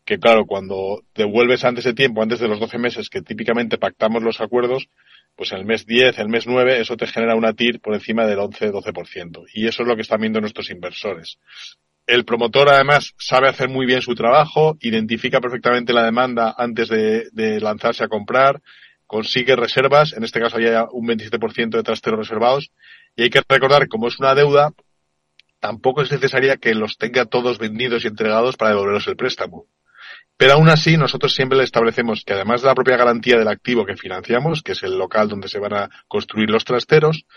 que claro, cuando devuelves antes de tiempo, antes de los 12 meses que típicamente pactamos los acuerdos, pues el mes 10, el mes 9, eso te genera una TIR por encima del 11-12%. Y eso es lo que están viendo nuestros inversores. El promotor además sabe hacer muy bien su trabajo, identifica perfectamente la demanda antes de, lanzarse a comprar, consigue reservas, en este caso hay un 27% de trasteros reservados, y hay que recordar, como es una deuda, tampoco es necesaria que los tenga todos vendidos y entregados para devolveros el préstamo. Pero aún así, nosotros siempre le establecemos que además de la propia garantía del activo que financiamos, que es el local donde se van a construir los trasteros,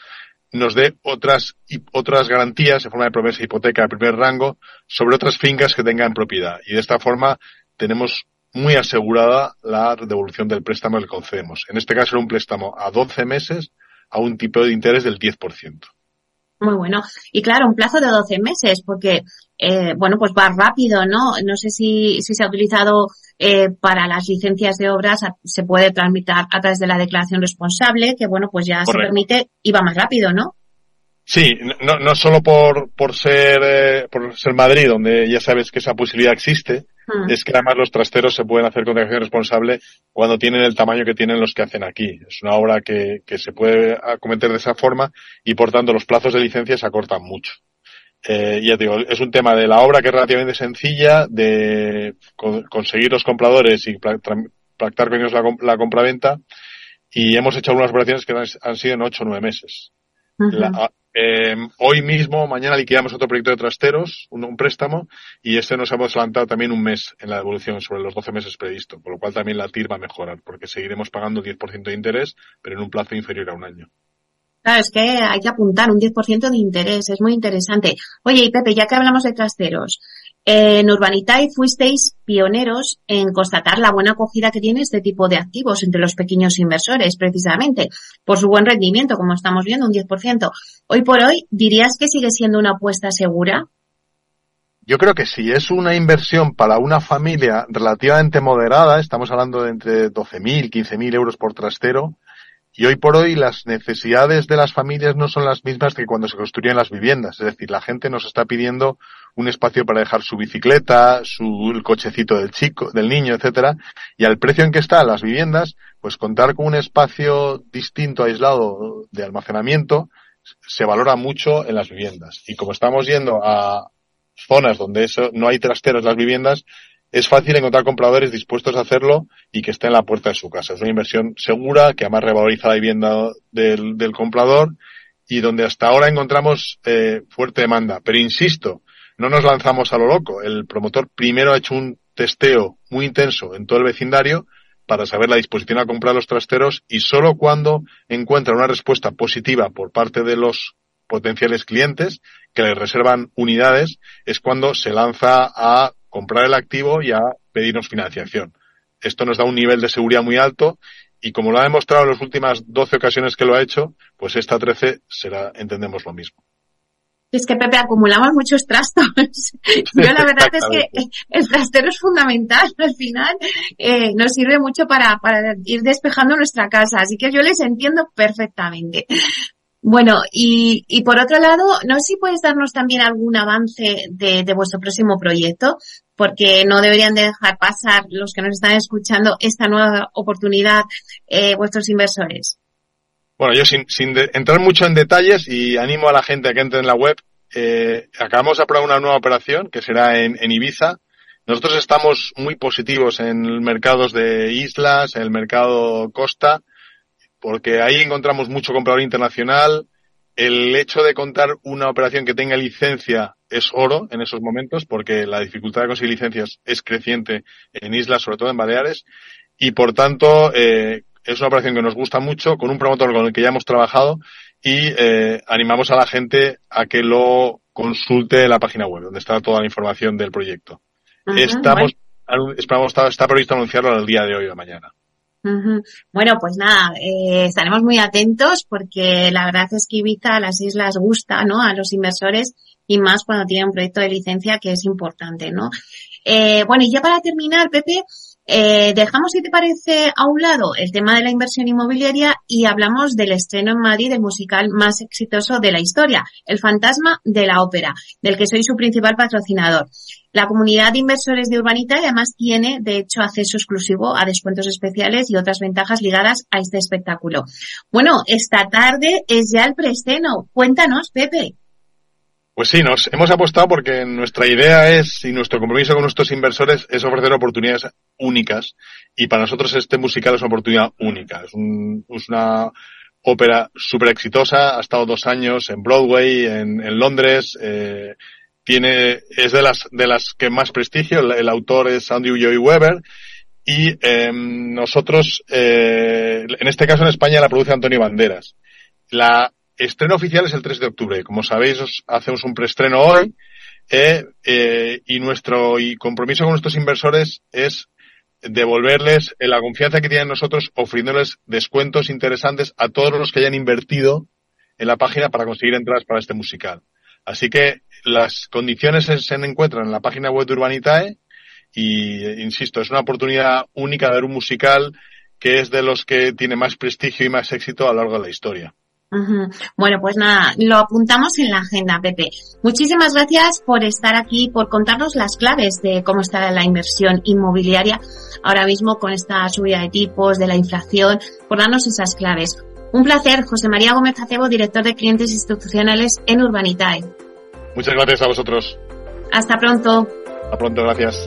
nos dé otras, otras garantías en forma de promesa de hipoteca de primer rango sobre otras fincas que tengan propiedad. Y de esta forma tenemos muy asegurada la devolución del préstamo que concedemos. En este caso era un préstamo a 12 meses a un tipo de interés del 10%. Muy bueno. Y claro, un plazo de 12 meses, porque, eh, bueno, pues va rápido, ¿no? No sé si, si se ha utilizado eh, para las licencias de obras, se puede tramitar a través de la declaración responsable, que, bueno, pues ya se permite y va más rápido, ¿no? Sí, no, no solo por, por ser, eh, por ser Madrid, donde ya sabes que esa posibilidad existe, hmm. es que además los trasteros se pueden hacer con declaración responsable cuando tienen el tamaño que tienen los que hacen aquí. Es una obra que, que se puede acometer de esa forma y por tanto los plazos de licencia se acortan mucho. Eh, ya digo, es un tema de la obra que es relativamente sencilla, de conseguir los compradores y pactar con ellos la, la compraventa y hemos hecho algunas operaciones que han, sido en ocho o nueve meses. Eh, hoy mismo, mañana liquidamos otro proyecto de trasteros, un, préstamo, y este nos hemos adelantado también un mes en la devolución sobre los 12 meses previsto, por lo cual también la TIR va a mejorar, porque seguiremos pagando 10% de interés, pero en un plazo inferior a un año. Claro, es que hay que apuntar un 10% de interés, es muy interesante. Oye, y Pepe, ya que hablamos de trasteros, En Urbanitae fuisteis pioneros en constatar la buena acogida que tiene este tipo de activos entre los pequeños inversores, precisamente, por su buen rendimiento, como estamos viendo, un 10%. Hoy por hoy, ¿dirías que sigue siendo una apuesta segura? Yo creo que si es una inversión para una familia relativamente moderada, estamos hablando de entre 12.000, 15.000 euros por trastero, y hoy por hoy las necesidades de las familias no son las mismas que cuando se construían las viviendas. Es decir, la gente nos está pidiendo un espacio para dejar su bicicleta, su cochecito del chico, del niño, etcétera, y al precio en que están las viviendas, pues contar con un espacio distinto, aislado de almacenamiento, se valora mucho en las viviendas. Y como estamos yendo a zonas donde eso no hay trasteros en las viviendas, es fácil encontrar compradores dispuestos a hacerlo y que estén en la puerta de su casa. Es una inversión segura que además revaloriza la vivienda del, del comprador y donde hasta ahora encontramos eh, fuerte demanda. Pero insisto, no nos lanzamos a lo loco. El promotor primero ha hecho un testeo muy intenso en todo el vecindario para saber la disposición a comprar los trasteros y solo cuando encuentra una respuesta positiva por parte de los potenciales clientes que le reservan unidades es cuando se lanza a comprar el activo y a pedirnos financiación. Esto nos da un nivel de seguridad muy alto y como lo ha demostrado en las últimas 12 ocasiones que lo ha hecho, pues esta 13 será, entendemos lo mismo. Es que, Pepe, acumulamos muchos trastos. Yo la verdad es que el trastero es fundamental. Al final eh, nos sirve mucho para, para ir despejando nuestra casa. Así que yo les entiendo perfectamente. Bueno, y, y por otro lado, no sé si puedes darnos también algún avance de, de vuestro próximo proyecto, porque no deberían dejar pasar los que nos están escuchando esta nueva oportunidad eh, vuestros inversores. Bueno, yo sin, sin entrar mucho en detalles y animo a la gente a que entre en la web, eh, acabamos de aprobar una nueva operación que será en, en Ibiza. Nosotros estamos muy positivos en mercados de islas, en el mercado costa, porque ahí encontramos mucho comprador internacional. El hecho de contar una operación que tenga licencia es oro en esos momentos, porque la dificultad de conseguir licencias es creciente en islas, sobre todo en Baleares, y por tanto eh, es una operación que nos gusta mucho, con un promotor con el que ya hemos trabajado, y eh, animamos a la gente a que lo consulte en la página web, donde está toda la información del proyecto. Estamos, esperamos, está, está previsto anunciarlo el día de hoy o mañana. Bueno, pues nada, eh, estaremos muy atentos porque la verdad es que Ibiza, las islas gusta, ¿no? A los inversores y más cuando tienen un proyecto de licencia que es importante, ¿no? Eh, bueno, y ya para terminar, Pepe, eh, dejamos, si te parece, a un lado el tema de la inversión inmobiliaria y hablamos del estreno en Madrid del musical más exitoso de la historia, El Fantasma de la Ópera, del que soy su principal patrocinador. La comunidad de inversores de Urbanita además tiene, de hecho, acceso exclusivo a descuentos especiales y otras ventajas ligadas a este espectáculo. Bueno, esta tarde es ya el preestreno. Cuéntanos, Pepe. Pues sí, nos hemos apostado porque nuestra idea es y nuestro compromiso con nuestros inversores es ofrecer oportunidades únicas y para nosotros este musical es una oportunidad única. Es, una ópera súper exitosa, ha estado dos años en Broadway, en, Londres, eh, tiene, es de las, de las que más prestigio, el, autor es Andrew Joy Weber y em, nosotros, eh, en este caso en España la produce Antonio Banderas. La estreno oficial es el 3 de octubre. Como sabéis, hacemos un preestreno hoy eh, eh, y nuestro compromiso con nuestros inversores es devolverles la confianza que tienen nosotros ofreciéndoles descuentos interesantes a todos los que hayan invertido en la página para conseguir entradas para este musical. Así que las condiciones se encuentran en la página web de Urbanitae y, insisto, es una oportunidad única de ver un musical que es de los que tiene más prestigio y más éxito a lo largo de la historia. Bueno, pues nada, lo apuntamos en la agenda, Pepe. Muchísimas gracias por estar aquí, por contarnos las claves de cómo está la inversión inmobiliaria ahora mismo con esta subida de tipos, de la inflación, por darnos esas claves. Un placer, José María Gómez Acebo, director de clientes institucionales en Urbanitae. Muchas gracias a vosotros. Hasta pronto. Hasta pronto, gracias.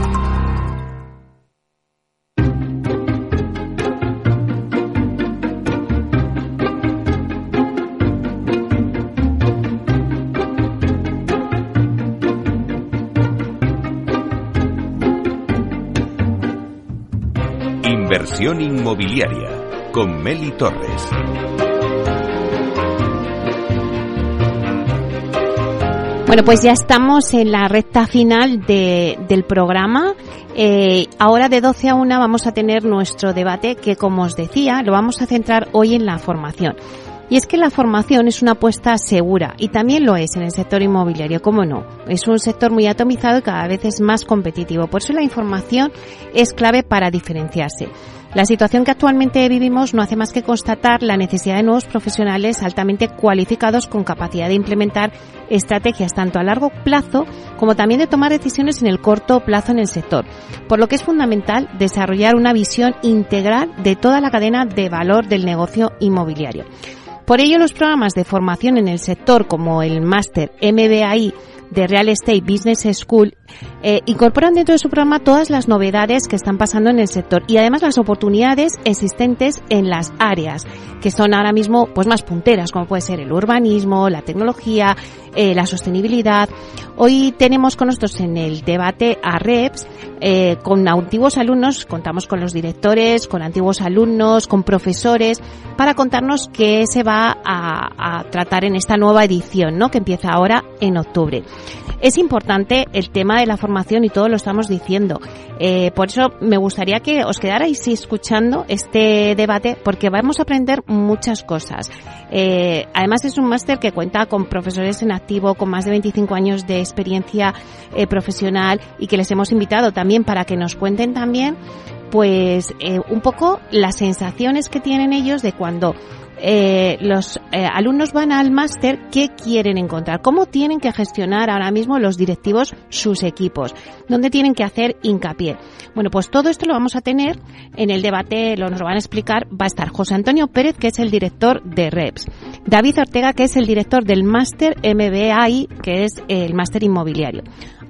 Inversión inmobiliaria con Meli Torres. Bueno, pues ya estamos en la recta final de, del programa. Eh, ahora de 12 a 1 vamos a tener nuestro debate que, como os decía, lo vamos a centrar hoy en la formación. Y es que la formación es una apuesta segura y también lo es en el sector inmobiliario, ¿cómo no? Es un sector muy atomizado y cada vez es más competitivo. Por eso la información es clave para diferenciarse. La situación que actualmente vivimos no hace más que constatar la necesidad de nuevos profesionales altamente cualificados con capacidad de implementar estrategias tanto a largo plazo como también de tomar decisiones en el corto plazo en el sector, por lo que es fundamental desarrollar una visión integral de toda la cadena de valor del negocio inmobiliario. Por ello, los programas de formación en el sector como el máster MBAI de Real Estate Business School eh, incorporan dentro de su programa todas las novedades que están pasando en el sector y además las oportunidades existentes en las áreas que son ahora mismo pues más punteras como puede ser el urbanismo, la tecnología, eh, la sostenibilidad. Hoy tenemos con nosotros en el debate a REPS eh, con antiguos alumnos, contamos con los directores, con antiguos alumnos, con profesores para contarnos qué se va a, a tratar en esta nueva edición, ¿no? Que empieza ahora en octubre. Es importante el tema de la formación y todo lo estamos diciendo. Eh, por eso me gustaría que os quedarais escuchando este debate porque vamos a aprender muchas cosas. Eh, además es un máster que cuenta con profesores en con más de 25 años de experiencia eh, profesional y que les hemos invitado también para que nos cuenten también pues eh, un poco las sensaciones que tienen ellos de cuando eh, los eh, alumnos van al máster, ¿qué quieren encontrar? ¿Cómo tienen que gestionar ahora mismo los directivos sus equipos? ¿Dónde tienen que hacer hincapié? Bueno, pues todo esto lo vamos a tener en el debate, lo nos lo van a explicar, va a estar José Antonio Pérez, que es el director de REPS, David Ortega, que es el director del máster MBAI, que es el máster inmobiliario.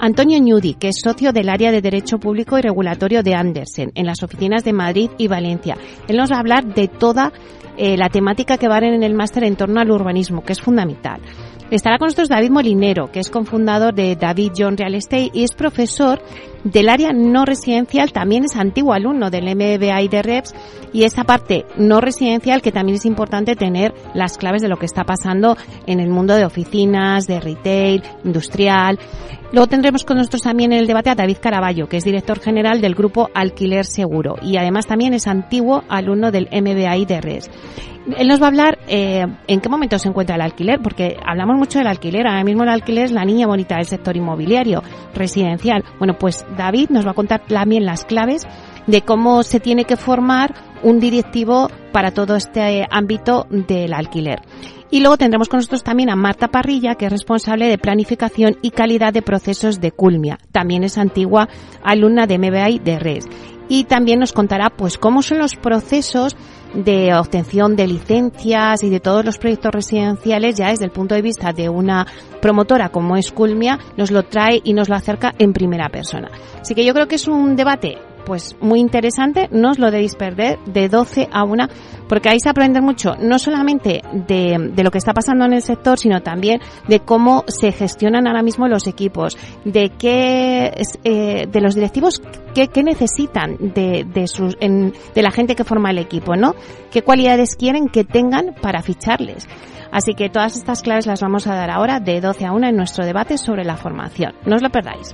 Antonio Ñudi, que es socio del área de Derecho Público y Regulatorio de Andersen, en las oficinas de Madrid y Valencia. Él nos va a hablar de toda eh, la temática que va en el máster en torno al urbanismo, que es fundamental. Estará con nosotros David Molinero, que es cofundador de David John Real Estate y es profesor del área no residencial, también es antiguo alumno del MBA y de REPS y esa parte no residencial que también es importante tener las claves de lo que está pasando en el mundo de oficinas, de retail, industrial. Luego tendremos con nosotros también en el debate a David Caraballo, que es director general del grupo Alquiler Seguro y además también es antiguo alumno del MBA de REPS. Él nos va a hablar eh, en qué momento se encuentra el alquiler, porque hablamos mucho del alquiler. Ahora mismo el alquiler es la niña bonita del sector inmobiliario, residencial. Bueno, pues David nos va a contar también las claves de cómo se tiene que formar un directivo para todo este ámbito del alquiler. Y luego tendremos con nosotros también a Marta Parrilla, que es responsable de planificación y calidad de procesos de Culmia. También es antigua alumna de MBA de RES. Y también nos contará pues cómo son los procesos de obtención de licencias y de todos los proyectos residenciales ya desde el punto de vista de una promotora como es Culmia nos lo trae y nos lo acerca en primera persona. Así que yo creo que es un debate pues muy interesante, no os lo debéis perder, de 12 a 1, porque vais a aprender mucho, no solamente de, de lo que está pasando en el sector, sino también de cómo se gestionan ahora mismo los equipos, de qué, eh, de los directivos qué, qué necesitan de, de, sus, en, de la gente que forma el equipo, ¿no? ¿Qué cualidades quieren que tengan para ficharles? Así que todas estas claves las vamos a dar ahora de 12 a 1 en nuestro debate sobre la formación. No os lo perdáis.